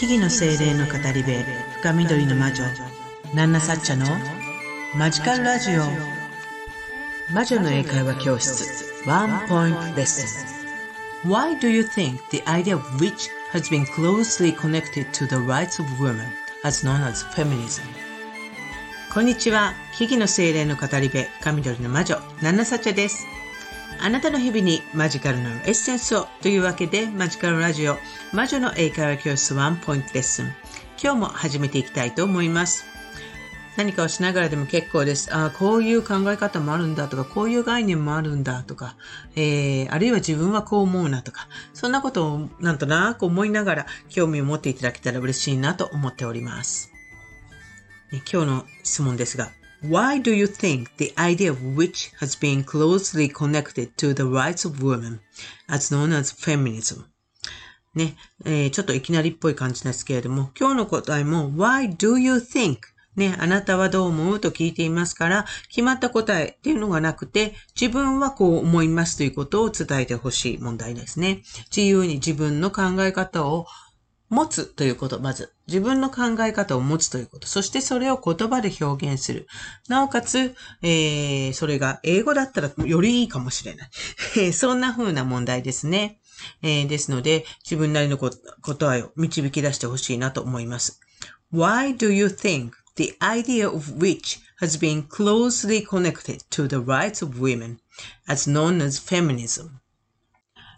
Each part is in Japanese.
木々の精霊の語り部深緑の魔女ナンナサッチャのマジカルラジオ魔女の英会話教室ワンポイントレッスン Why do you think the idea of witch has been closely connected to the rights of women as known as feminism? こんにちは。木々の精霊の語り部、深緑の魔女、ナンナサッチャです。あなたの日々にマジカルのエッセンスをというわけでマジカルラジオ魔女の英会話教室ワンポイントレッスン今日も始めていきたいと思います何かをしながらでも結構です。ああ、こういう考え方もあるんだとか、こういう概念もあるんだとか、えー、あるいは自分はこう思うなとか、そんなことをなんとなく思いながら興味を持っていただけたら嬉しいなと思っております。今日の質問ですが、Why do you think the idea of which has been closely connected to the rights of women, as known as feminism? ね、えー、ちょっといきなりっぽい感じですけれども、今日の答えも Why do you think? ね、あなたはどう思うと聞いていますから、決まった答えっていうのがなくて、自分はこう思いますということを伝えてほしい問題ですね。自由に自分の考え方を持つということ、まず。自分の考え方を持つということ。そしてそれを言葉で表現する。なおかつ、えー、それが英語だったらよりいいかもしれない。そんな風な問題ですね。えー、ですので、自分なりの答えを導き出してほしいなと思います。Why do you think the idea of which has been closely connected to the rights of women as known as feminism?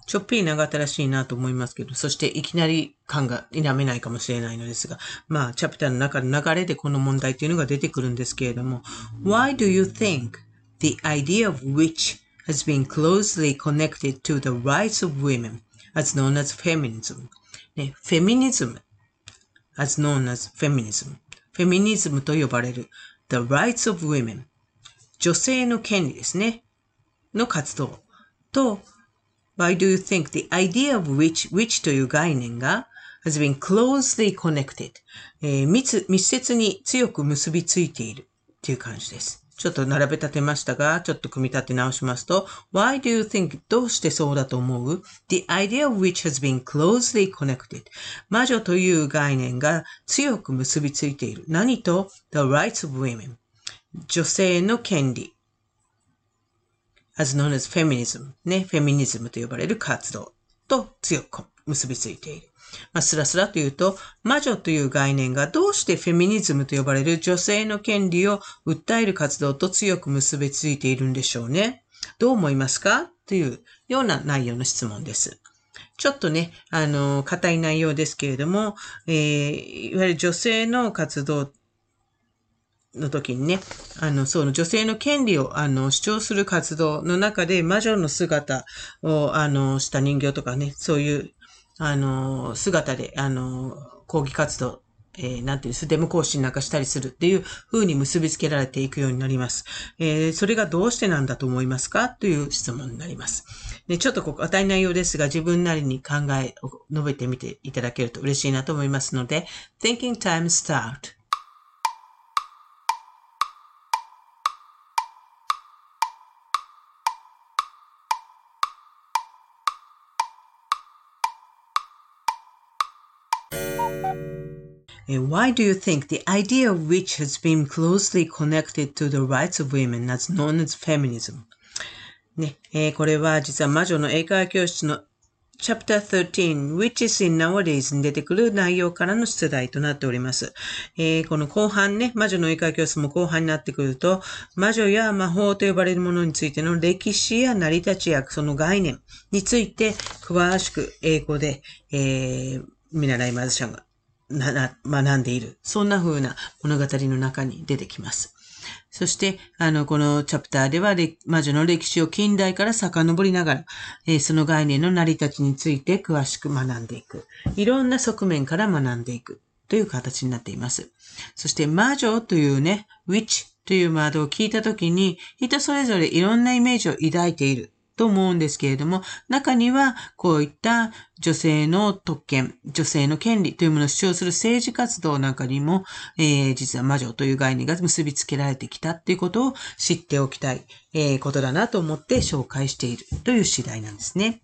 ちょっぴり長ったらしいなと思いますけど、そしていきなり感が否めないかもしれないのですが、まあ、チャプターの中の流れでこの問題というのが出てくるんですけれども、Why do you think the idea of which has been closely connected to the rights of women as known as feminism? ね、フェミニズム as known as feminism フェミニズムと呼ばれる the rights of women 女性の権利ですねの活動と Why do you think the idea of which, which という概念が has been closely connected、えー、密、密接に強く結びついているっていう感じです。ちょっと並べ立てましたが、ちょっと組み立て直しますと、Why do you think どうしてそうだと思う ?The idea of which has been closely connected 魔女という概念が強く結びついている。何と ?The rights of women 女性の権利 as known as feminism ね、フェミニズムと呼ばれる活動と強く結びついている。まあ、スラスラというと、魔女という概念がどうしてフェミニズムと呼ばれる女性の権利を訴える活動と強く結びついているんでしょうね。どう思いますか？というような内容の質問です。ちょっとね、あの、硬い内容ですけれども、えー、いわゆる女性の活動の時にね、あの、その女性の権利を、あの、主張する活動の中で魔女の姿を、あの、した人形とかね、そういう、あの、姿で、あの、抗議活動、えー、なんていうんです、デモ行進なんかしたりするっていう風に結びつけられていくようになります。えー、それがどうしてなんだと思いますか？という質問になります。でちょっとここ、与え内容ですが、自分なりに考えを述べてみていただけると嬉しいなと思いますので、Thinking Time Start Why do you think the idea of which has been closely connected to the rights of women as known as feminism? ね、えー、これは実は魔女の英会話教室の Chapter 13, which is in nowadays に出てくる内容からの出題となっております。えー、この後半ね、魔女の英会話教室も後半になってくると、魔女や魔法と呼ばれるものについての歴史や成り立ちやその概念について詳しく英語で、えー、見習いマズシャンがな、学んでいる。そんな風な物語の中に出てきます。そして、あの、このチャプターでは、魔女の歴史を近代から遡りながら、えー、その概念の成り立ちについて詳しく学んでいく。いろんな側面から学んでいくという形になっています。そして、魔女というね、witch というワードを聞いたときに、人それぞれいろんなイメージを抱いている。と思うんですけれども、中にはこういった女性の特権、女性の権利というものを主張する政治活動なんかにも、えー、実は魔女という概念が結びつけられてきたということを知っておきたい、えー、ことだなと思って紹介しているという次第なんですね。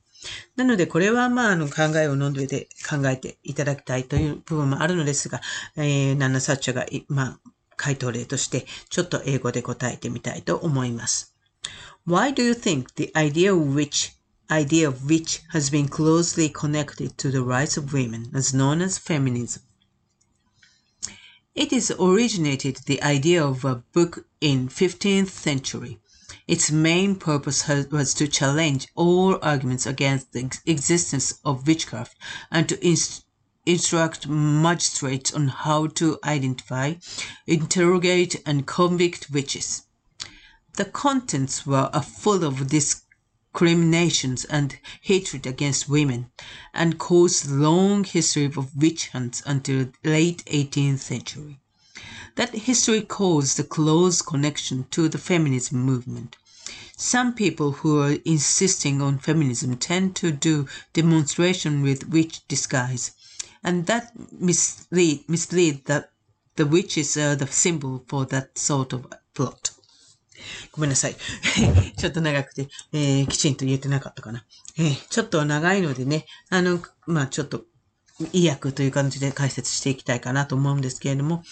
なので、これはまあ、あの、考えを飲んでで考えていただきたいという部分もあるのですが、えー、ナンナサッチャが、まあ、回答例として、ちょっと英語で答えてみたいと思います。Why do you think the idea of which idea of which has been closely connected to the rights of women as known as feminism It is originated the idea of a book in 15th century. Its main purpose was to challenge all arguments against the existence of witchcraft and to inst- instruct magistrates on how to identify, interrogate, and convict witches. The contents were full of discriminations and hatred against women, and caused long history of witch hunts until late 18th century. That history caused a close connection to the feminism movement. Some people who are insisting on feminism tend to do demonstration with witch disguise, and that mislead, mislead that the witches are the symbol for that sort of plot. ごめんなさい。ちょっと長くて、えー、きちんと言えてなかったかな。えー、ちょっと長いのでね、あの、まあちょっと、意訳という感じで解説していきたいかなと思うんですけれども、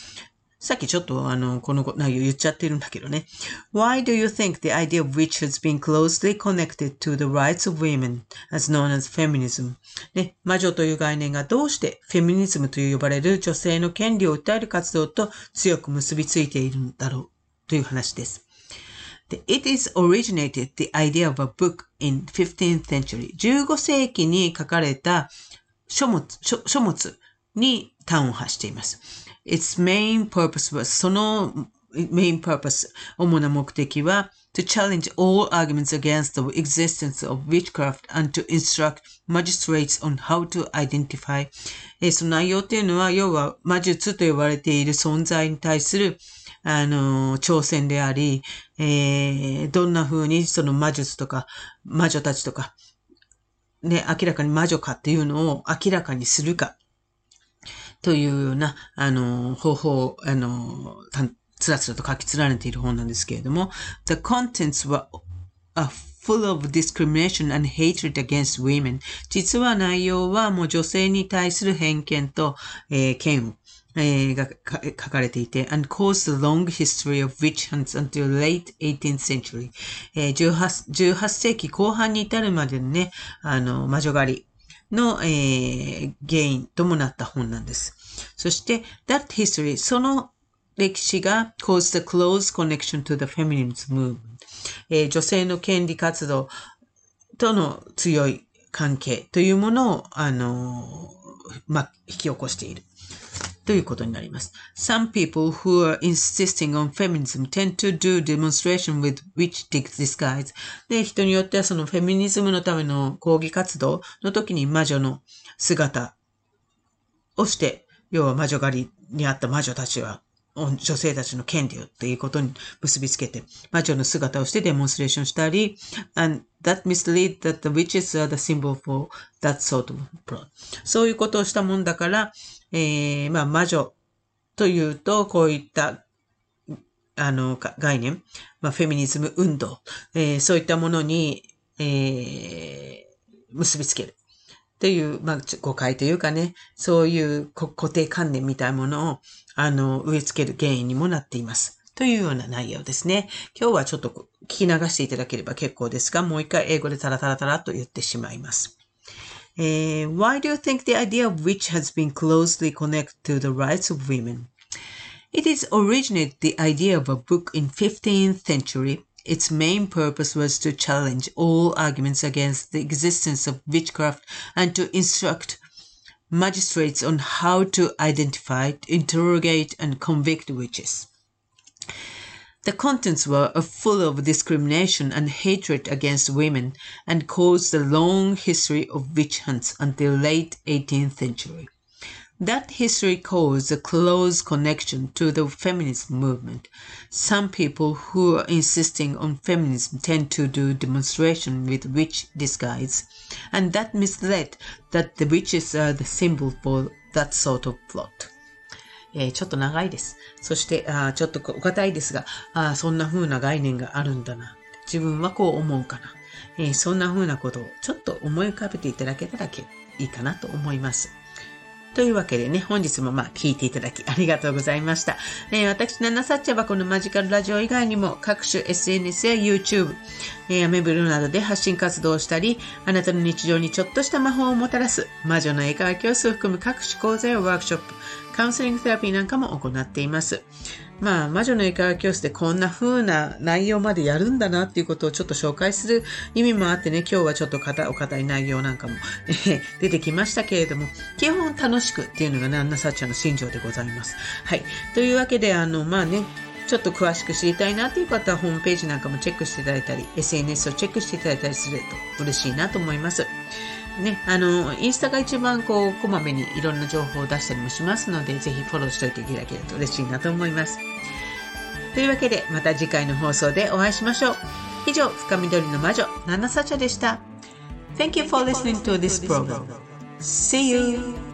さっきちょっとあの、この内容言っちゃってるんだけどね。Why do you think the idea of which has been closely connected to the rights of women as known as feminism? ね、魔女という概念がどうしてフェミニズムと呼ばれる女性の権利を訴える活動と強く結びついているんだろうという話です。It is originated the idea of a book in 15th century. 15世紀に書かれた書物、書書物に端を発しています。Its main purpose was その main purpose 主な目的は to challenge all arguments against the existence of witchcraft and to instruct magistrates on how to identify その内容っていうのは要は魔術と呼ばれている存在に対するあの、挑戦であり、えー、どんな風にその魔術とか魔女たちとか、ね、明らかに魔女かっていうのを明らかにするか、というような、あの、方法、あの、つらつらと書き連ねている本なんですけれども、The contents were full of discrimination and hatred against women. 実は内容はもう女性に対する偏見と、えー、嫌悪。えー、が書かれていて、and caused the long history of witch hunts until late 18th century、えー、18, 18世紀後半に至るまでのね、あの、魔女狩りの、えー、原因ともなった本なんです。そして、that history、その歴史が caused the close connection to the feminist movement、えー、女性の権利活動との強い関係というものを、あの、まあ、引き起こしている。ということになります。Some people who are insisting on feminism tend to do demonstration with witch disguise. で、人によってはそのフェミニズムのための抗議活動の時に魔女の姿をして、要は魔女狩りにあった魔女たちは女性たちの権利をっていうことに結びつけて、魔女の姿をしてデモンストレーションしたり、and that mislead that the witches are the symbol for that sort of plot. そういうことをしたもんだから、えー、まあ、魔女というと、こういった、あの、概念、まあ、フェミニズム運動、えー、そういったものに、えー、結びつける。という、まあ、誤解というかね、そういう固定観念みたいなものを、あの、植え付ける原因にもなっています。というような内容ですね。今日はちょっと聞き流していただければ結構ですが、もう一回英語でタラタラタラと言ってしまいます。Uh, why do you think the idea of witch has been closely connected to the rights of women? It is originated the idea of a book in 15th century. Its main purpose was to challenge all arguments against the existence of witchcraft and to instruct magistrates on how to identify, interrogate, and convict witches. The contents were full of discrimination and hatred against women and caused a long history of witch hunts until late 18th century. That history caused a close connection to the feminist movement. Some people who are insisting on feminism tend to do demonstration with witch disguise, and that misled that the witches are the symbol for that sort of plot. えー、ちょっと長いです。そして、あちょっとお堅いですが、あそんな風な概念があるんだな。自分はこう思うかな。えー、そんな風なことをちょっと思い浮かべていただけたらいいかなと思います。というわけでね、本日もまあ聞いていただき ありがとうございました。えー、私、ナナサッチャはこのマジカルラジオ以外にも各種 SNS や YouTube、え、アメブルなどで発信活動をしたり、あなたの日常にちょっとした魔法をもたらす魔女の絵描き教室を含む各種講座やワークショップ、カウンセリングセラピーなんかも行っています。まあ、魔女の英会話教室でこんな風な内容までやるんだなっていうことをちょっと紹介する意味もあってね、今日はちょっとお堅い内容なんかも 出てきましたけれども、基本楽しくっていうのがね、アンナサッチャーの心情でございます。はい。というわけで、あの、まあね、ちょっと詳しく知りたいなという方はホームページなんかもチェックしていただいたり、SNS をチェックしていただいたりすると嬉しいなと思います。ね、あの、インスタが一番こう、こまめにいろんな情報を出したりもしますので、ぜひフォローしておいていただけると嬉しいなと思います。というわけで、また次回の放送でお会いしましょう。以上、深緑の魔女、ナナサチャでした。Thank you for listening to this program. See you!